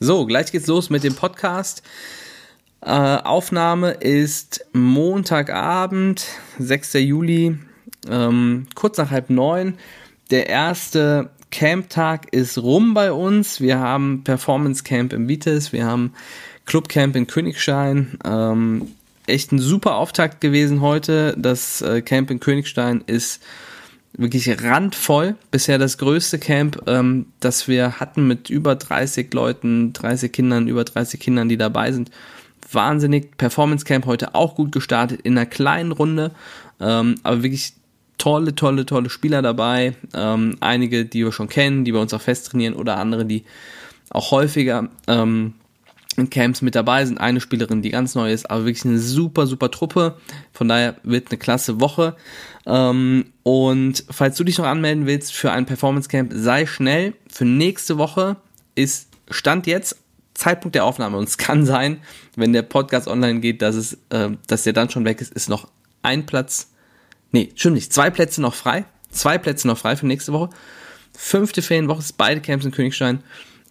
So, gleich geht's los mit dem Podcast. Äh, Aufnahme ist Montagabend, 6. Juli, ähm, kurz nach halb neun. Der erste Camp-Tag ist rum bei uns. Wir haben Performance Camp im Vites, wir haben Club Camp in Königstein. Ähm, echt ein super Auftakt gewesen heute. Das äh, Camp in Königstein ist wirklich randvoll. Bisher das größte Camp, ähm, das wir hatten mit über 30 Leuten, 30 Kindern, über 30 Kindern, die dabei sind. Wahnsinnig. Performance Camp heute auch gut gestartet in einer kleinen Runde, ähm, aber wirklich tolle, tolle, tolle Spieler dabei. Ähm, einige, die wir schon kennen, die bei uns auch fest trainieren oder andere, die auch häufiger ähm, Camps mit dabei sind. Eine Spielerin, die ganz neu ist, aber wirklich eine super, super Truppe. Von daher wird eine klasse Woche. Ähm, und falls du dich noch anmelden willst für ein Performance Camp, sei schnell. Für nächste Woche ist Stand jetzt Zeitpunkt der Aufnahme. Und es kann sein, wenn der Podcast online geht, dass es, äh, dass der dann schon weg ist, ist noch ein Platz. Nee, stimmt nicht. Zwei Plätze noch frei. Zwei Plätze noch frei für nächste Woche. Fünfte Ferienwoche ist beide Camps in Königstein.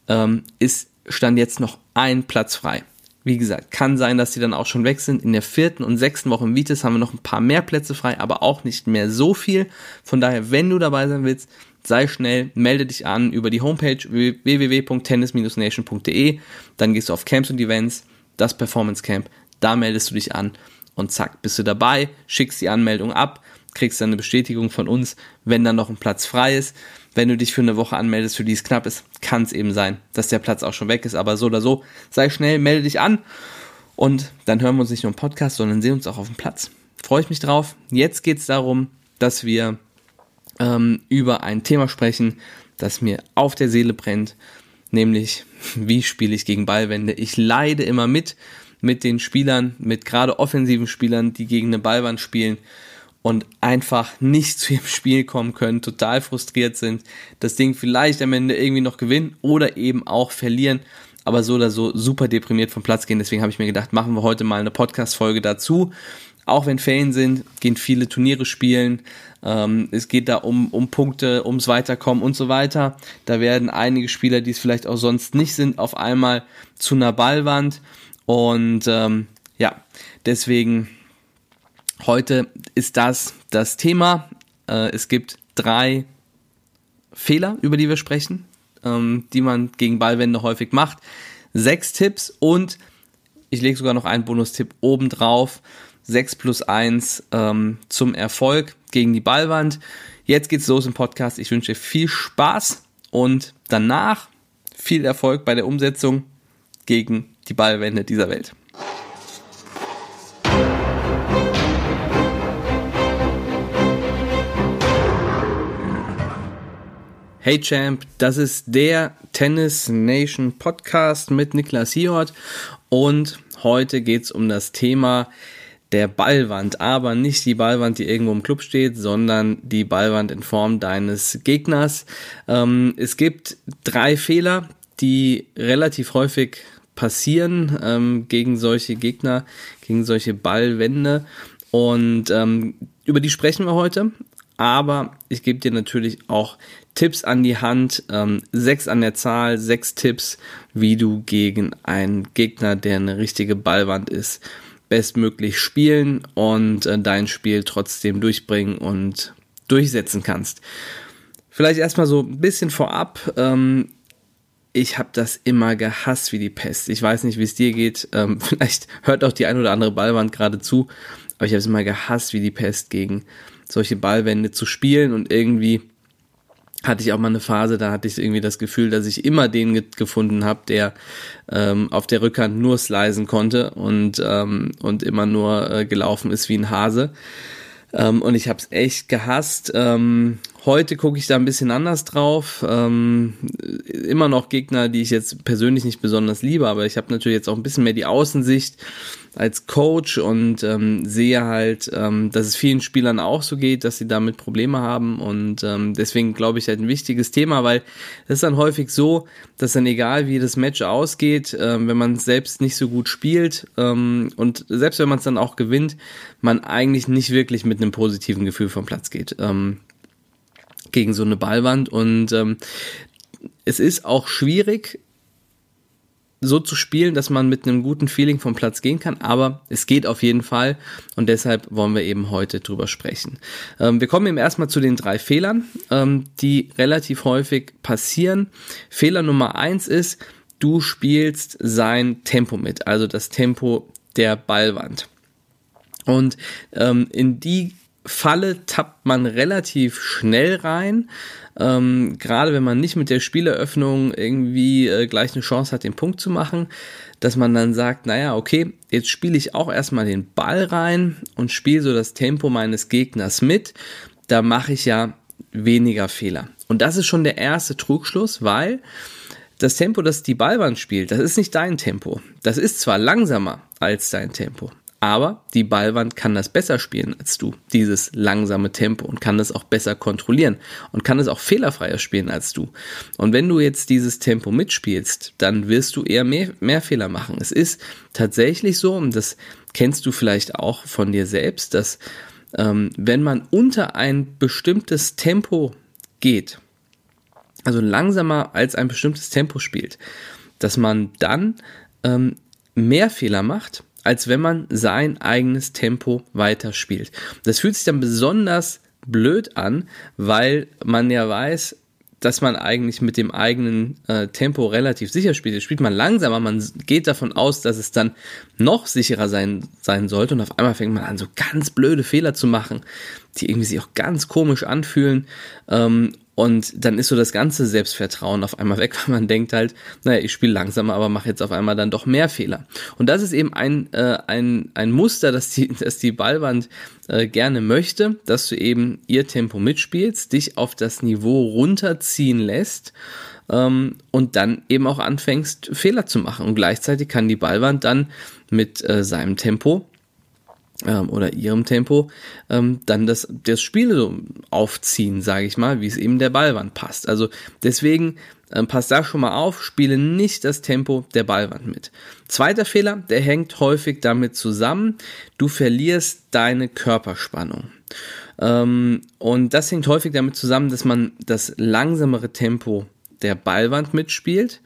Ähm, ist stand jetzt noch ein Platz frei. Wie gesagt, kann sein, dass die dann auch schon weg sind. In der vierten und sechsten Woche im Vitis haben wir noch ein paar mehr Plätze frei, aber auch nicht mehr so viel. Von daher, wenn du dabei sein willst, sei schnell, melde dich an über die Homepage www.tennis-nation.de. Dann gehst du auf Camps und Events, das Performance Camp, da meldest du dich an und zack, bist du dabei, schickst die Anmeldung ab, kriegst dann eine Bestätigung von uns, wenn dann noch ein Platz frei ist wenn du dich für eine Woche anmeldest, für die es knapp ist, kann es eben sein, dass der Platz auch schon weg ist. Aber so oder so, sei schnell, melde dich an und dann hören wir uns nicht nur im Podcast, sondern sehen uns auch auf dem Platz. Freue ich mich drauf. Jetzt geht es darum, dass wir ähm, über ein Thema sprechen, das mir auf der Seele brennt, nämlich wie spiele ich gegen Ballwände. Ich leide immer mit mit den Spielern, mit gerade offensiven Spielern, die gegen eine Ballwand spielen und einfach nicht zu ihrem Spiel kommen können, total frustriert sind, das Ding vielleicht am Ende irgendwie noch gewinnen oder eben auch verlieren, aber so oder so super deprimiert vom Platz gehen. Deswegen habe ich mir gedacht, machen wir heute mal eine Podcast-Folge dazu. Auch wenn Ferien sind, gehen viele Turniere spielen. Ähm, es geht da um, um Punkte, ums Weiterkommen und so weiter. Da werden einige Spieler, die es vielleicht auch sonst nicht sind, auf einmal zu einer Ballwand. Und ähm, ja, deswegen Heute ist das das Thema. Äh, es gibt drei Fehler, über die wir sprechen, ähm, die man gegen Ballwände häufig macht. Sechs Tipps und ich lege sogar noch einen Bonustipp obendrauf. 6 plus 1 ähm, zum Erfolg gegen die Ballwand. Jetzt geht's los im Podcast. Ich wünsche viel Spaß und danach viel Erfolg bei der Umsetzung gegen die Ballwände dieser Welt. Hey Champ, das ist der Tennis Nation Podcast mit Niklas Hiort. Und heute geht's um das Thema der Ballwand, aber nicht die Ballwand, die irgendwo im Club steht, sondern die Ballwand in Form deines Gegners. Ähm, es gibt drei Fehler, die relativ häufig passieren ähm, gegen solche Gegner, gegen solche Ballwände. Und ähm, über die sprechen wir heute aber ich gebe dir natürlich auch Tipps an die Hand, ähm, sechs an der Zahl, sechs Tipps, wie du gegen einen Gegner, der eine richtige Ballwand ist, bestmöglich spielen und äh, dein Spiel trotzdem durchbringen und durchsetzen kannst. Vielleicht erstmal so ein bisschen vorab. Ähm, ich habe das immer gehasst wie die Pest. Ich weiß nicht, wie es dir geht. Ähm, vielleicht hört auch die ein oder andere Ballwand gerade zu, aber ich habe es immer gehasst wie die Pest gegen solche Ballwände zu spielen und irgendwie hatte ich auch mal eine Phase, da hatte ich irgendwie das Gefühl, dass ich immer den ge gefunden habe, der ähm, auf der Rückhand nur slisen konnte und, ähm, und immer nur äh, gelaufen ist wie ein Hase. Ähm, und ich habe es echt gehasst. Ähm, heute gucke ich da ein bisschen anders drauf. Ähm, immer noch Gegner, die ich jetzt persönlich nicht besonders liebe, aber ich habe natürlich jetzt auch ein bisschen mehr die Außensicht als Coach und ähm, sehe halt, ähm, dass es vielen Spielern auch so geht, dass sie damit Probleme haben und ähm, deswegen glaube ich halt ein wichtiges Thema, weil es ist dann häufig so, dass dann egal wie das Match ausgeht, ähm, wenn man selbst nicht so gut spielt ähm, und selbst wenn man es dann auch gewinnt, man eigentlich nicht wirklich mit einem positiven Gefühl vom Platz geht. Ähm, gegen so eine Ballwand und ähm, es ist auch schwierig, so zu spielen, dass man mit einem guten Feeling vom Platz gehen kann, aber es geht auf jeden Fall und deshalb wollen wir eben heute drüber sprechen. Ähm, wir kommen eben erstmal zu den drei Fehlern, ähm, die relativ häufig passieren. Fehler Nummer eins ist, du spielst sein Tempo mit, also das Tempo der Ballwand. Und ähm, in die Falle tappt man relativ schnell rein. Ähm, gerade wenn man nicht mit der Spieleröffnung irgendwie äh, gleich eine Chance hat, den Punkt zu machen, dass man dann sagt, naja, okay, jetzt spiele ich auch erstmal den Ball rein und spiele so das Tempo meines Gegners mit. Da mache ich ja weniger Fehler. Und das ist schon der erste Trugschluss, weil das Tempo, das die Ballwand spielt, das ist nicht dein Tempo. Das ist zwar langsamer als dein Tempo, aber die Ballwand kann das besser spielen als du, dieses langsame Tempo und kann das auch besser kontrollieren und kann es auch fehlerfreier spielen als du. Und wenn du jetzt dieses Tempo mitspielst, dann wirst du eher mehr, mehr Fehler machen. Es ist tatsächlich so, und das kennst du vielleicht auch von dir selbst, dass ähm, wenn man unter ein bestimmtes Tempo geht, also langsamer als ein bestimmtes Tempo spielt, dass man dann ähm, mehr Fehler macht als wenn man sein eigenes Tempo weiterspielt. Das fühlt sich dann besonders blöd an, weil man ja weiß, dass man eigentlich mit dem eigenen äh, Tempo relativ sicher spielt. Jetzt spielt man langsamer, man geht davon aus, dass es dann noch sicherer sein, sein sollte und auf einmal fängt man an, so ganz blöde Fehler zu machen, die irgendwie sich auch ganz komisch anfühlen ähm, und dann ist so das ganze Selbstvertrauen auf einmal weg, weil man denkt halt, naja, ich spiele langsamer, aber mache jetzt auf einmal dann doch mehr Fehler. Und das ist eben ein, äh, ein, ein Muster, das die, das die Ballwand äh, gerne möchte, dass du eben ihr Tempo mitspielst, dich auf das Niveau runterziehen lässt ähm, und dann eben auch anfängst, Fehler zu machen. Und gleichzeitig kann die Ballwand dann mit äh, seinem Tempo ähm, oder ihrem Tempo ähm, dann das, das Spiel so aufziehen, sage ich mal, wie es eben der Ballwand passt. Also deswegen ähm, passt da schon mal auf, spiele nicht das Tempo der Ballwand mit. Zweiter Fehler, der hängt häufig damit zusammen, du verlierst deine Körperspannung. Ähm, und das hängt häufig damit zusammen, dass man das langsamere Tempo der Ballwand mitspielt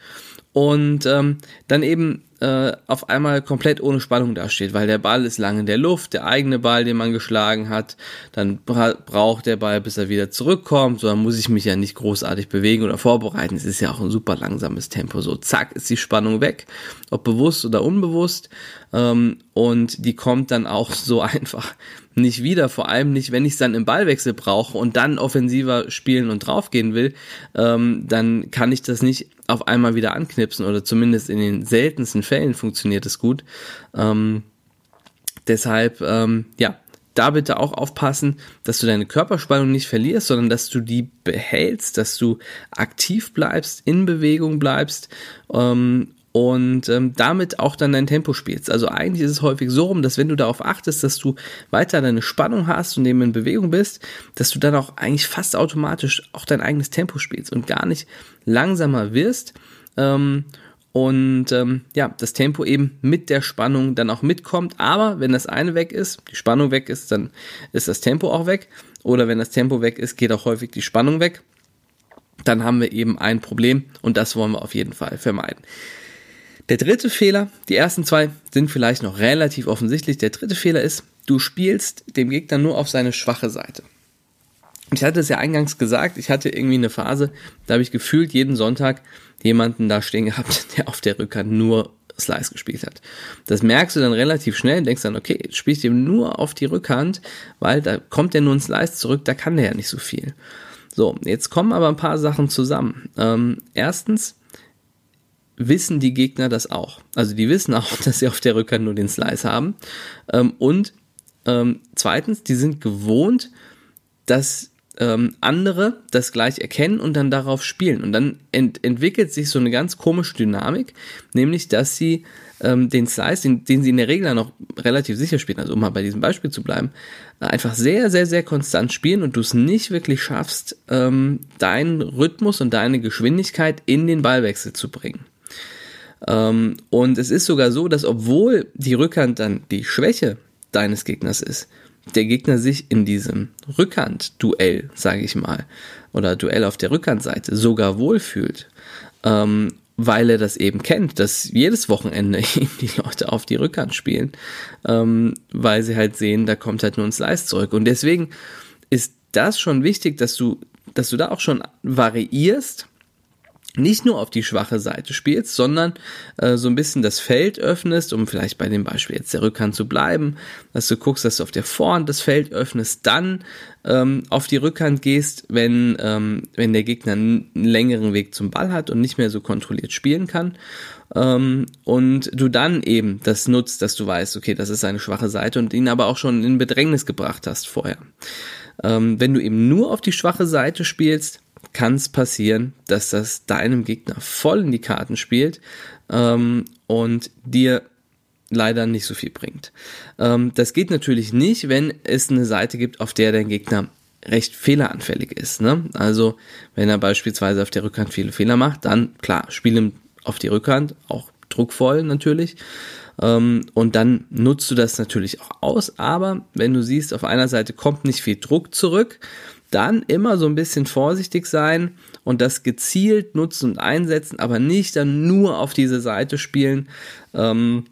und ähm, dann eben äh, auf einmal komplett ohne Spannung dasteht, weil der Ball ist lang in der Luft, der eigene Ball, den man geschlagen hat, dann bra braucht der Ball, bis er wieder zurückkommt, so dann muss ich mich ja nicht großartig bewegen oder vorbereiten. Es ist ja auch ein super langsames Tempo, so zack ist die Spannung weg, ob bewusst oder unbewusst ähm, und die kommt dann auch so einfach nicht wieder, vor allem nicht, wenn ich es dann im Ballwechsel brauche und dann offensiver spielen und draufgehen will, ähm, dann kann ich das nicht auf einmal wieder anknipsen oder zumindest in den seltensten Fällen funktioniert es gut. Ähm, deshalb, ähm, ja, da bitte auch aufpassen, dass du deine Körperspannung nicht verlierst, sondern dass du die behältst, dass du aktiv bleibst, in Bewegung bleibst ähm, und ähm, damit auch dann dein Tempo spielst. Also eigentlich ist es häufig so rum, dass wenn du darauf achtest, dass du weiter deine Spannung hast und eben in Bewegung bist, dass du dann auch eigentlich fast automatisch auch dein eigenes Tempo spielst und gar nicht langsamer wirst. Ähm, und ähm, ja, das Tempo eben mit der Spannung dann auch mitkommt. Aber wenn das eine weg ist, die Spannung weg ist, dann ist das Tempo auch weg. Oder wenn das Tempo weg ist, geht auch häufig die Spannung weg. Dann haben wir eben ein Problem und das wollen wir auf jeden Fall vermeiden. Der dritte Fehler, die ersten zwei sind vielleicht noch relativ offensichtlich. Der dritte Fehler ist, du spielst dem Gegner nur auf seine schwache Seite. Ich hatte es ja eingangs gesagt, ich hatte irgendwie eine Phase, da habe ich gefühlt jeden Sonntag jemanden da stehen gehabt, der auf der Rückhand nur Slice gespielt hat. Das merkst du dann relativ schnell, denkst dann, okay, jetzt spielst du ihm nur auf die Rückhand, weil da kommt ja nur ein Slice zurück, da kann der ja nicht so viel. So, jetzt kommen aber ein paar Sachen zusammen. Ähm, erstens, wissen die Gegner das auch. Also die wissen auch, dass sie auf der Rückhand nur den Slice haben. Ähm, und ähm, zweitens, die sind gewohnt, dass ähm, andere das gleich erkennen und dann darauf spielen. Und dann ent entwickelt sich so eine ganz komische Dynamik, nämlich dass sie ähm, den Slice, den, den sie in der Regel noch relativ sicher spielen, also um mal bei diesem Beispiel zu bleiben, einfach sehr, sehr, sehr konstant spielen und du es nicht wirklich schaffst, ähm, deinen Rhythmus und deine Geschwindigkeit in den Ballwechsel zu bringen. Ähm, und es ist sogar so, dass obwohl die Rückhand dann die Schwäche deines Gegners ist, der Gegner sich in diesem Rückhand-Duell, sage ich mal, oder Duell auf der Rückhandseite sogar wohlfühlt. Ähm, weil er das eben kennt, dass jedes Wochenende ihm die Leute auf die Rückhand spielen, ähm, weil sie halt sehen, da kommt halt nur ein Slice zurück. Und deswegen ist das schon wichtig, dass du, dass du da auch schon variierst nicht nur auf die schwache Seite spielst, sondern äh, so ein bisschen das Feld öffnest, um vielleicht bei dem Beispiel jetzt der Rückhand zu bleiben, dass du guckst, dass du auf der Vorhand das Feld öffnest, dann ähm, auf die Rückhand gehst, wenn, ähm, wenn der Gegner einen längeren Weg zum Ball hat und nicht mehr so kontrolliert spielen kann. Ähm, und du dann eben das nutzt, dass du weißt, okay, das ist eine schwache Seite und ihn aber auch schon in Bedrängnis gebracht hast vorher. Ähm, wenn du eben nur auf die schwache Seite spielst, kann es passieren, dass das deinem Gegner voll in die Karten spielt ähm, und dir leider nicht so viel bringt. Ähm, das geht natürlich nicht, wenn es eine Seite gibt, auf der dein Gegner recht fehleranfällig ist. Ne? Also wenn er beispielsweise auf der Rückhand viele Fehler macht, dann klar, spiel ihm auf die Rückhand, auch druckvoll natürlich. Ähm, und dann nutzt du das natürlich auch aus. Aber wenn du siehst, auf einer Seite kommt nicht viel Druck zurück, dann immer so ein bisschen vorsichtig sein und das gezielt nutzen und einsetzen, aber nicht dann nur auf diese Seite spielen. Ähm,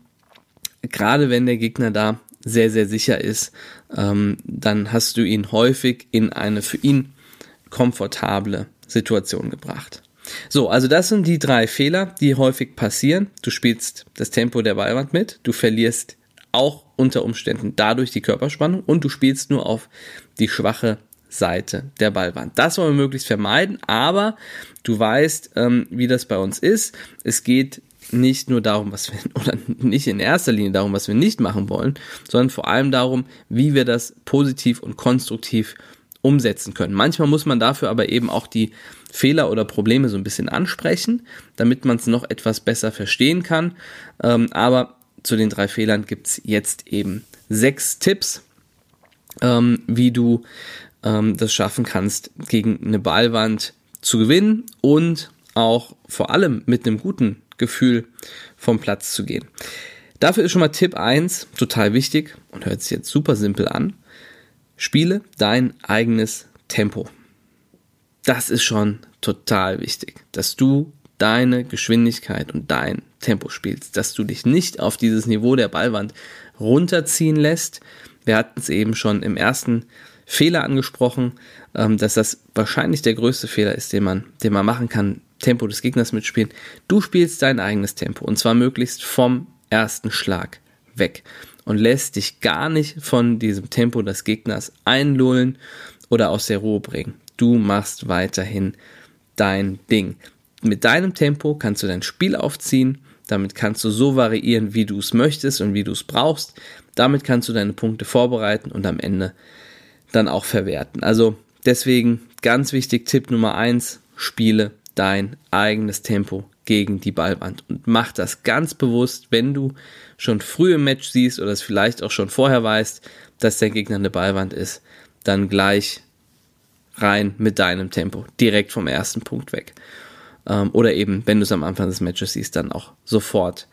gerade wenn der Gegner da sehr, sehr sicher ist, ähm, dann hast du ihn häufig in eine für ihn komfortable Situation gebracht. So, also das sind die drei Fehler, die häufig passieren. Du spielst das Tempo der Ballwand mit, du verlierst auch unter Umständen dadurch die Körperspannung und du spielst nur auf die schwache Seite der Ballwand. Das wollen wir möglichst vermeiden, aber du weißt, ähm, wie das bei uns ist. Es geht nicht nur darum, was wir, oder nicht in erster Linie darum, was wir nicht machen wollen, sondern vor allem darum, wie wir das positiv und konstruktiv umsetzen können. Manchmal muss man dafür aber eben auch die Fehler oder Probleme so ein bisschen ansprechen, damit man es noch etwas besser verstehen kann. Ähm, aber zu den drei Fehlern gibt es jetzt eben sechs Tipps, ähm, wie du ähm, das schaffen kannst, gegen eine Ballwand zu gewinnen und auch vor allem mit einem guten Gefühl vom Platz zu gehen. Dafür ist schon mal Tipp 1 total wichtig und hört sich jetzt super simpel an. Spiele dein eigenes Tempo. Das ist schon total wichtig, dass du deine Geschwindigkeit und dein Tempo spielst, dass du dich nicht auf dieses Niveau der Ballwand runterziehen lässt. Wir hatten es eben schon im ersten Fehler angesprochen, ähm, dass das wahrscheinlich der größte Fehler ist, den man, den man machen kann, Tempo des Gegners mitspielen. Du spielst dein eigenes Tempo und zwar möglichst vom ersten Schlag weg und lässt dich gar nicht von diesem Tempo des Gegners einlullen oder aus der Ruhe bringen. Du machst weiterhin dein Ding. Mit deinem Tempo kannst du dein Spiel aufziehen, damit kannst du so variieren, wie du es möchtest und wie du es brauchst. Damit kannst du deine Punkte vorbereiten und am Ende dann auch verwerten. Also deswegen ganz wichtig, Tipp Nummer eins, spiele dein eigenes Tempo gegen die Ballwand und mach das ganz bewusst, wenn du schon früh im Match siehst oder es vielleicht auch schon vorher weißt, dass der Gegner eine Ballwand ist, dann gleich rein mit deinem Tempo, direkt vom ersten Punkt weg. Ähm, oder eben, wenn du es am Anfang des Matches siehst, dann auch sofort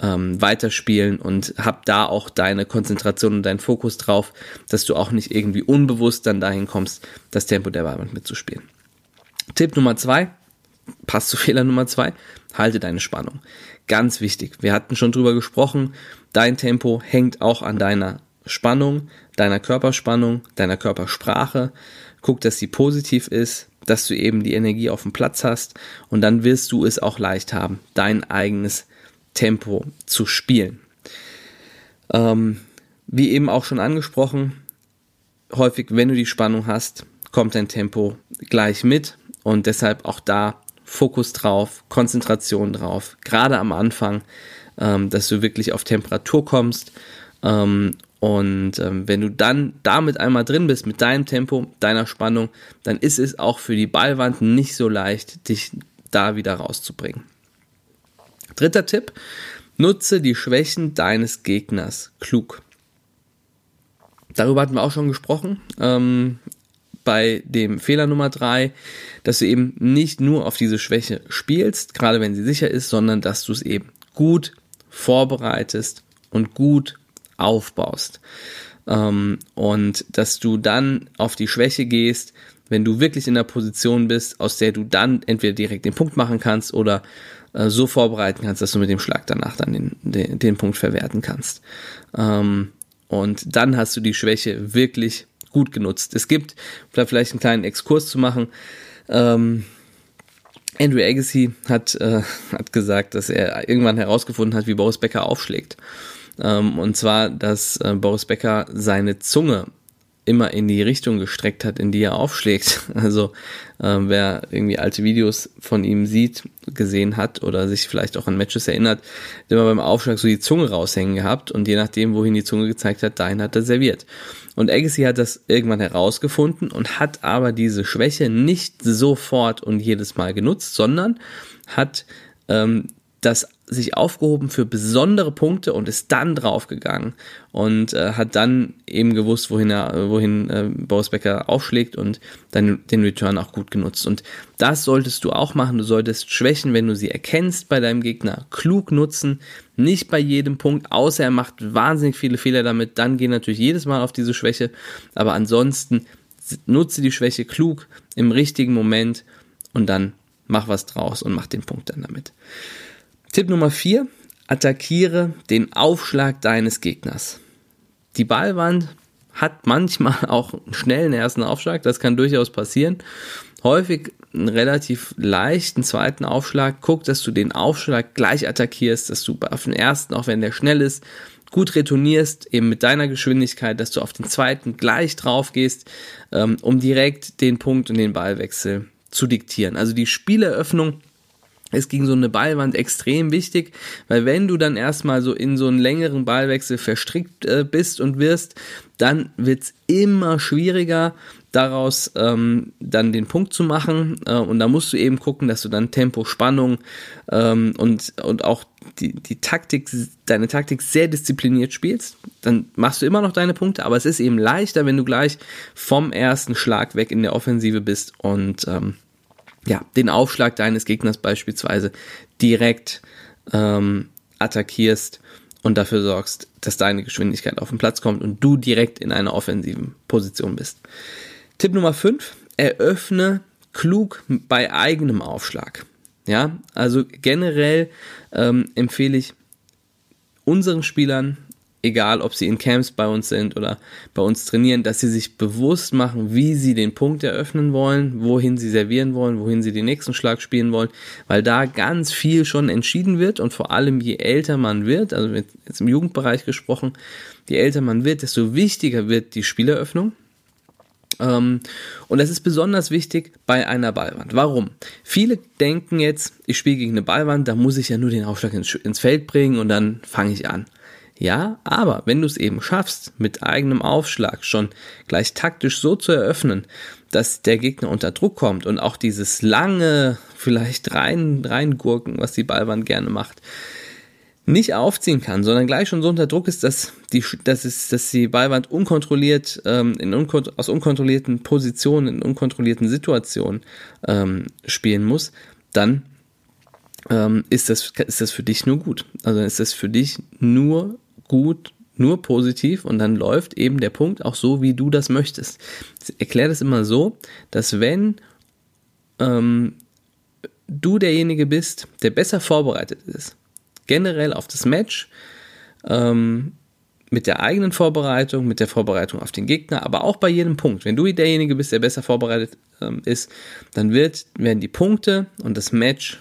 ähm, weiterspielen und hab da auch deine Konzentration und deinen Fokus drauf, dass du auch nicht irgendwie unbewusst dann dahin kommst, das Tempo der Ballwand mitzuspielen. Tipp Nummer zwei, passt zu Fehler Nummer zwei, halte deine Spannung. Ganz wichtig. Wir hatten schon drüber gesprochen. Dein Tempo hängt auch an deiner Spannung, deiner Körperspannung, deiner Körpersprache. Guck, dass sie positiv ist, dass du eben die Energie auf dem Platz hast und dann wirst du es auch leicht haben, dein eigenes Tempo zu spielen. Ähm, wie eben auch schon angesprochen, häufig, wenn du die Spannung hast, kommt dein Tempo gleich mit und deshalb auch da Fokus drauf, Konzentration drauf, gerade am Anfang, ähm, dass du wirklich auf Temperatur kommst ähm, und ähm, wenn du dann damit einmal drin bist mit deinem Tempo, deiner Spannung, dann ist es auch für die Ballwand nicht so leicht, dich da wieder rauszubringen. Dritter Tipp, nutze die Schwächen deines Gegners klug. Darüber hatten wir auch schon gesprochen. Ähm, bei dem Fehler Nummer drei, dass du eben nicht nur auf diese Schwäche spielst, gerade wenn sie sicher ist, sondern dass du es eben gut vorbereitest und gut aufbaust. Ähm, und dass du dann auf die Schwäche gehst, wenn du wirklich in der Position bist, aus der du dann entweder direkt den Punkt machen kannst oder äh, so vorbereiten kannst, dass du mit dem Schlag danach dann den, den, den Punkt verwerten kannst. Ähm, und dann hast du die Schwäche wirklich gut genutzt. Es gibt, da vielleicht einen kleinen Exkurs zu machen, ähm, Andrew Agassi hat, äh, hat gesagt, dass er irgendwann herausgefunden hat, wie Boris Becker aufschlägt. Ähm, und zwar, dass äh, Boris Becker seine Zunge immer in die Richtung gestreckt hat, in die er aufschlägt. Also äh, wer irgendwie alte Videos von ihm sieht, gesehen hat oder sich vielleicht auch an Matches erinnert, hat immer beim Aufschlag so die Zunge raushängen gehabt und je nachdem, wohin die Zunge gezeigt hat, dahin hat er serviert. Und Agassi hat das irgendwann herausgefunden und hat aber diese Schwäche nicht sofort und jedes Mal genutzt, sondern hat ähm, das sich aufgehoben für besondere Punkte und ist dann draufgegangen und äh, hat dann eben gewusst, wohin er, wohin äh, Boris Becker aufschlägt und dann den Return auch gut genutzt. Und das solltest du auch machen. Du solltest Schwächen, wenn du sie erkennst bei deinem Gegner, klug nutzen. Nicht bei jedem Punkt, außer er macht wahnsinnig viele Fehler damit. Dann geh natürlich jedes Mal auf diese Schwäche. Aber ansonsten nutze die Schwäche klug im richtigen Moment und dann mach was draus und mach den Punkt dann damit. Tipp Nummer 4. Attackiere den Aufschlag deines Gegners. Die Ballwand hat manchmal auch einen schnellen ersten Aufschlag, das kann durchaus passieren. Häufig einen relativ leichten zweiten Aufschlag. Guck, dass du den Aufschlag gleich attackierst, dass du auf den ersten, auch wenn der schnell ist, gut retournierst, eben mit deiner Geschwindigkeit, dass du auf den zweiten gleich drauf gehst, ähm, um direkt den Punkt und den Ballwechsel zu diktieren. Also die Spieleröffnung ist gegen so eine Ballwand extrem wichtig, weil wenn du dann erstmal so in so einen längeren Ballwechsel verstrickt äh, bist und wirst, dann wird's immer schwieriger, daraus ähm, dann den Punkt zu machen. Äh, und da musst du eben gucken, dass du dann Tempo, Spannung ähm, und, und auch die, die Taktik, deine Taktik sehr diszipliniert spielst. Dann machst du immer noch deine Punkte, aber es ist eben leichter, wenn du gleich vom ersten Schlag weg in der Offensive bist und ähm, ja, den Aufschlag deines Gegners beispielsweise direkt ähm, attackierst und dafür sorgst, dass deine Geschwindigkeit auf den Platz kommt und du direkt in einer offensiven Position bist. Tipp Nummer 5, eröffne klug bei eigenem Aufschlag. Ja, also generell ähm, empfehle ich unseren Spielern egal ob sie in Camps bei uns sind oder bei uns trainieren, dass sie sich bewusst machen, wie sie den Punkt eröffnen wollen, wohin sie servieren wollen, wohin sie den nächsten Schlag spielen wollen, weil da ganz viel schon entschieden wird und vor allem je älter man wird, also jetzt im Jugendbereich gesprochen, je älter man wird, desto wichtiger wird die Spieleröffnung. Ähm, und das ist besonders wichtig bei einer Ballwand. Warum? Viele denken jetzt, ich spiele gegen eine Ballwand, da muss ich ja nur den Aufschlag ins Feld bringen und dann fange ich an. Ja, aber wenn du es eben schaffst, mit eigenem Aufschlag schon gleich taktisch so zu eröffnen, dass der Gegner unter Druck kommt und auch dieses lange, vielleicht rein, reingurken, was die Ballwand gerne macht, nicht aufziehen kann, sondern gleich schon so unter Druck ist, dass die, dass es, dass die Ballwand unkontrolliert ähm, in unkont aus unkontrollierten Positionen, in unkontrollierten Situationen ähm, spielen muss, dann ähm, ist das ist das für dich nur gut. Also ist das für dich nur gut, nur positiv und dann läuft eben der Punkt auch so, wie du das möchtest. Ich erkläre das immer so, dass wenn ähm, du derjenige bist, der besser vorbereitet ist, generell auf das Match, ähm, mit der eigenen Vorbereitung, mit der Vorbereitung auf den Gegner, aber auch bei jedem Punkt. Wenn du derjenige bist, der besser vorbereitet ähm, ist, dann wird, werden die Punkte und das Match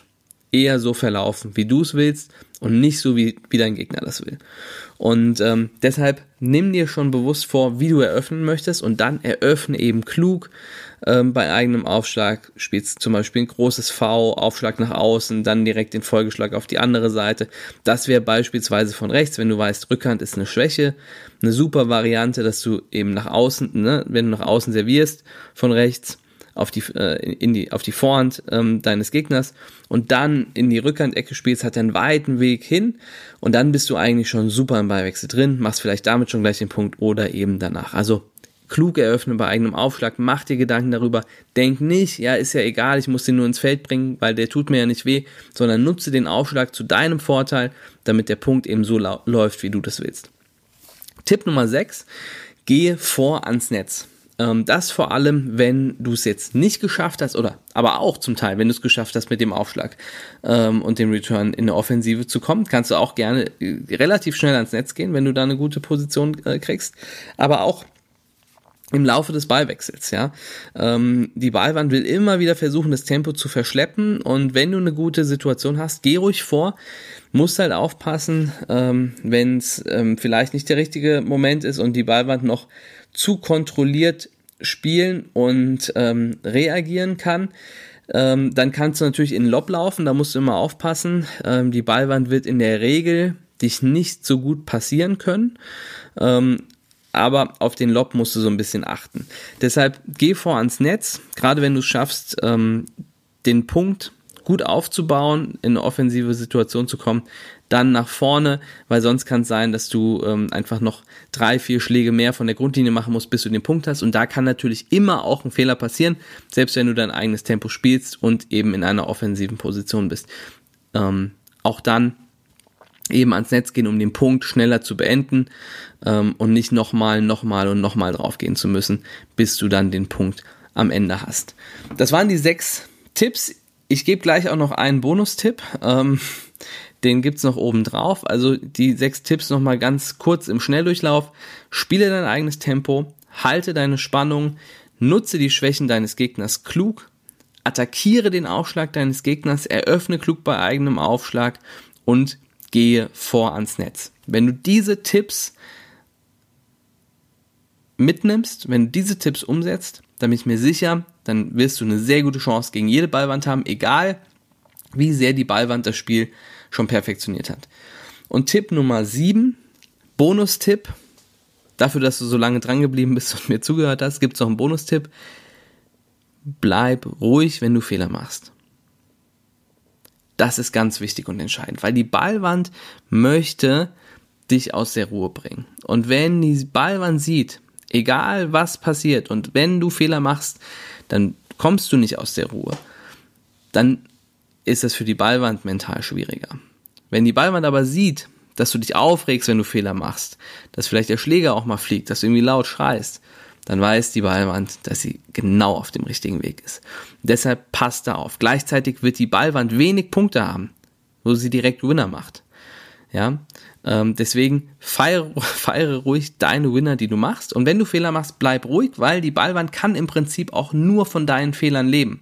eher so verlaufen, wie du es willst und nicht so, wie, wie dein Gegner das will. Und ähm, deshalb nimm dir schon bewusst vor, wie du eröffnen möchtest und dann eröffne eben klug ähm, bei eigenem Aufschlag. Spielst zum Beispiel ein großes V, Aufschlag nach außen, dann direkt den Folgeschlag auf die andere Seite. Das wäre beispielsweise von rechts, wenn du weißt, Rückhand ist eine Schwäche. Eine super Variante, dass du eben nach außen, ne, wenn du nach außen servierst von rechts, auf die, äh, in die, auf die Vorhand ähm, deines Gegners und dann in die Rückhandecke spielst, hat er einen weiten Weg hin und dann bist du eigentlich schon super im Ballwechsel drin, machst vielleicht damit schon gleich den Punkt oder eben danach. Also klug eröffnen bei eigenem Aufschlag, mach dir Gedanken darüber, denk nicht, ja, ist ja egal, ich muss den nur ins Feld bringen, weil der tut mir ja nicht weh, sondern nutze den Aufschlag zu deinem Vorteil, damit der Punkt eben so läuft, wie du das willst. Tipp Nummer 6, gehe vor ans Netz. Ähm, das vor allem, wenn du es jetzt nicht geschafft hast, oder aber auch zum Teil, wenn du es geschafft hast, mit dem Aufschlag ähm, und dem Return in eine Offensive zu kommen, kannst du auch gerne äh, relativ schnell ans Netz gehen, wenn du da eine gute Position äh, kriegst. Aber auch im Laufe des Ballwechsels, ja. Ähm, die Ballwand will immer wieder versuchen, das Tempo zu verschleppen und wenn du eine gute Situation hast, geh ruhig vor, musst halt aufpassen, ähm, wenn es ähm, vielleicht nicht der richtige Moment ist und die Ballwand noch zu kontrolliert spielen und ähm, reagieren kann, ähm, dann kannst du natürlich in Lob laufen, da musst du immer aufpassen. Ähm, die Ballwand wird in der Regel dich nicht so gut passieren können. Ähm, aber auf den Lob musst du so ein bisschen achten. Deshalb geh vor ans Netz, gerade wenn du es schaffst, ähm, den Punkt gut aufzubauen, in eine offensive Situation zu kommen, dann nach vorne, weil sonst kann es sein, dass du ähm, einfach noch drei, vier Schläge mehr von der Grundlinie machen musst, bis du den Punkt hast. Und da kann natürlich immer auch ein Fehler passieren, selbst wenn du dein eigenes Tempo spielst und eben in einer offensiven Position bist. Ähm, auch dann eben ans Netz gehen, um den Punkt schneller zu beenden ähm, und nicht nochmal, nochmal und nochmal draufgehen zu müssen, bis du dann den Punkt am Ende hast. Das waren die sechs Tipps. Ich gebe gleich auch noch einen Bonustipp. Ähm, den gibt's noch oben drauf. Also die sechs Tipps nochmal ganz kurz im Schnelldurchlauf. Spiele dein eigenes Tempo, halte deine Spannung, nutze die Schwächen deines Gegners klug, attackiere den Aufschlag deines Gegners, eröffne klug bei eigenem Aufschlag und gehe vor ans Netz. Wenn du diese Tipps mitnimmst, wenn du diese Tipps umsetzt, dann bin ich mir sicher, dann wirst du eine sehr gute Chance gegen jede Ballwand haben, egal wie sehr die Ballwand das Spiel schon perfektioniert hat. Und Tipp Nummer 7, Bonustipp, dafür, dass du so lange dran geblieben bist und mir zugehört hast, gibt es noch einen Bonustipp. Bleib ruhig, wenn du Fehler machst. Das ist ganz wichtig und entscheidend, weil die Ballwand möchte dich aus der Ruhe bringen. Und wenn die Ballwand sieht, egal was passiert und wenn du Fehler machst, dann kommst du nicht aus der Ruhe. Dann ist es für die Ballwand mental schwieriger. Wenn die Ballwand aber sieht, dass du dich aufregst, wenn du Fehler machst, dass vielleicht der Schläger auch mal fliegt, dass du irgendwie laut schreist, dann weiß die Ballwand, dass sie genau auf dem richtigen Weg ist. Deshalb passt da auf. Gleichzeitig wird die Ballwand wenig Punkte haben, wo sie direkt Winner macht. Ja, ähm, deswegen feiere, feiere ruhig deine Winner, die du machst. Und wenn du Fehler machst, bleib ruhig, weil die Ballwand kann im Prinzip auch nur von deinen Fehlern leben.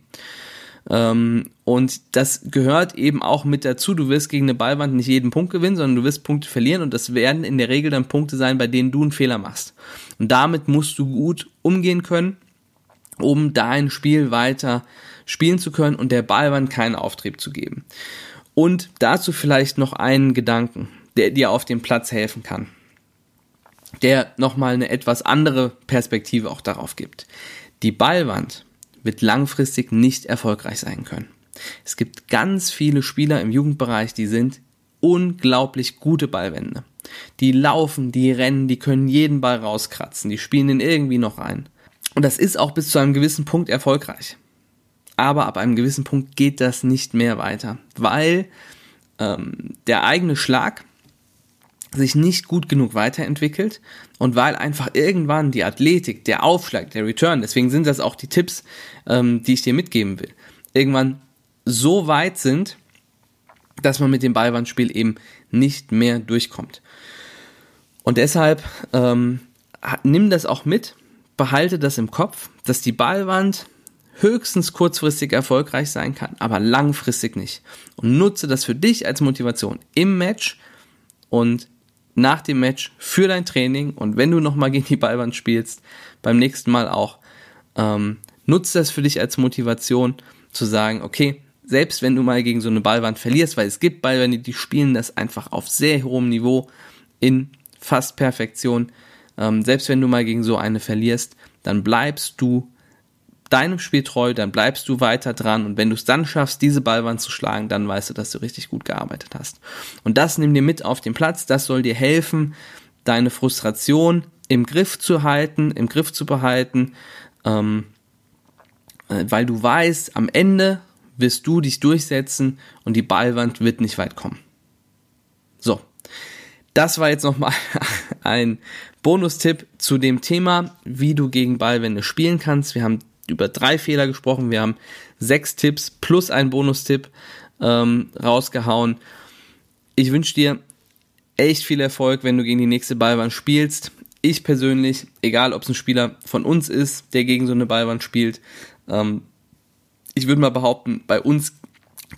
Ähm, und das gehört eben auch mit dazu. Du wirst gegen eine Ballwand nicht jeden Punkt gewinnen, sondern du wirst Punkte verlieren und das werden in der Regel dann Punkte sein, bei denen du einen Fehler machst. Und damit musst du gut umgehen können, um dein Spiel weiter spielen zu können und der Ballwand keinen Auftrieb zu geben. Und dazu vielleicht noch einen Gedanken, der dir auf dem Platz helfen kann, der nochmal eine etwas andere Perspektive auch darauf gibt. Die Ballwand wird langfristig nicht erfolgreich sein können. Es gibt ganz viele Spieler im Jugendbereich, die sind unglaublich gute Ballwände. Die laufen, die rennen, die können jeden Ball rauskratzen, die spielen den irgendwie noch rein. Und das ist auch bis zu einem gewissen Punkt erfolgreich. Aber ab einem gewissen Punkt geht das nicht mehr weiter, weil ähm, der eigene Schlag sich nicht gut genug weiterentwickelt und weil einfach irgendwann die Athletik, der Aufschlag, der Return, deswegen sind das auch die Tipps, ähm, die ich dir mitgeben will, irgendwann so weit sind, dass man mit dem Ballwandspiel eben nicht mehr durchkommt. Und deshalb ähm, nimm das auch mit, behalte das im Kopf, dass die Ballwand höchstens kurzfristig erfolgreich sein kann, aber langfristig nicht. Und nutze das für dich als Motivation im Match und nach dem Match für dein Training. Und wenn du nochmal gegen die Ballwand spielst, beim nächsten Mal auch, ähm, nutze das für dich als Motivation zu sagen, okay, selbst wenn du mal gegen so eine Ballwand verlierst, weil es gibt Ballwände, die spielen das einfach auf sehr hohem Niveau in fast Perfektion, ähm, selbst wenn du mal gegen so eine verlierst, dann bleibst du deinem Spiel treu, dann bleibst du weiter dran und wenn du es dann schaffst, diese Ballwand zu schlagen, dann weißt du, dass du richtig gut gearbeitet hast. Und das nimm dir mit auf den Platz, das soll dir helfen, deine Frustration im Griff zu halten, im Griff zu behalten, ähm, äh, weil du weißt, am Ende wirst du dich durchsetzen und die Ballwand wird nicht weit kommen. So, das war jetzt nochmal ein Bonustipp zu dem Thema, wie du gegen Ballwände spielen kannst. Wir haben über drei Fehler gesprochen, wir haben sechs Tipps plus einen Bonustipp ähm, rausgehauen. Ich wünsche dir echt viel Erfolg, wenn du gegen die nächste Ballwand spielst. Ich persönlich, egal ob es ein Spieler von uns ist, der gegen so eine Ballwand spielt, ähm, ich würde mal behaupten, bei uns,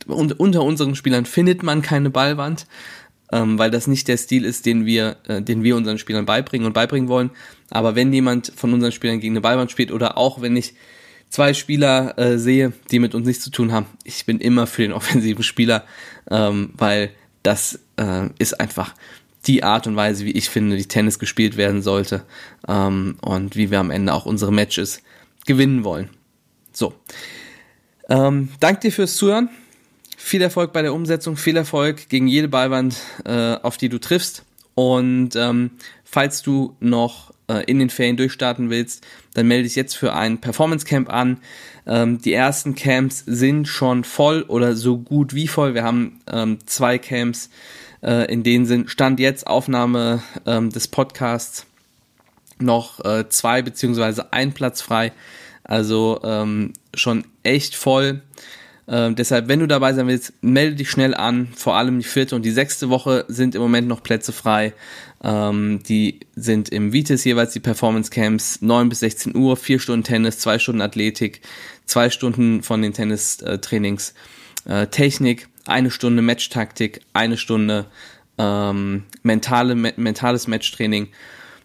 unter unseren Spielern findet man keine Ballwand, ähm, weil das nicht der Stil ist, den wir, äh, den wir unseren Spielern beibringen und beibringen wollen. Aber wenn jemand von unseren Spielern gegen eine Ballwand spielt oder auch wenn ich zwei Spieler äh, sehe, die mit uns nichts zu tun haben, ich bin immer für den offensiven Spieler, ähm, weil das äh, ist einfach die Art und Weise, wie ich finde, die Tennis gespielt werden sollte ähm, und wie wir am Ende auch unsere Matches gewinnen wollen. So. Ähm, danke dir fürs Zuhören. Viel Erfolg bei der Umsetzung, viel Erfolg gegen jede Ballwand, äh, auf die du triffst. Und ähm, falls du noch äh, in den Ferien durchstarten willst, dann melde dich jetzt für ein Performance Camp an. Ähm, die ersten Camps sind schon voll oder so gut wie voll. Wir haben ähm, zwei Camps, äh, in denen sind Stand jetzt Aufnahme ähm, des Podcasts noch äh, zwei beziehungsweise ein Platz frei. Also ähm, schon echt voll. Ähm, deshalb, wenn du dabei sein willst, melde dich schnell an. Vor allem die vierte und die sechste Woche sind im Moment noch Plätze frei. Ähm, die sind im Vitis jeweils die Performance Camps 9 bis 16 Uhr, 4 Stunden Tennis, 2 Stunden Athletik, 2 Stunden von den Tennistrainings äh, Technik, eine Stunde Matchtaktik, eine Stunde ähm, mentale, me mentales Matchtraining.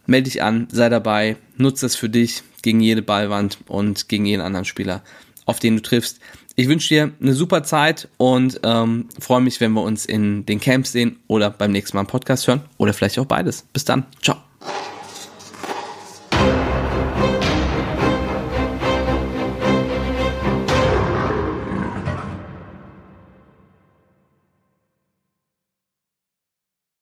Melde dich an, sei dabei, nutze es für dich gegen jede Ballwand und gegen jeden anderen Spieler, auf den du triffst. Ich wünsche dir eine super Zeit und ähm, freue mich, wenn wir uns in den Camps sehen oder beim nächsten Mal im Podcast hören oder vielleicht auch beides. Bis dann. Ciao.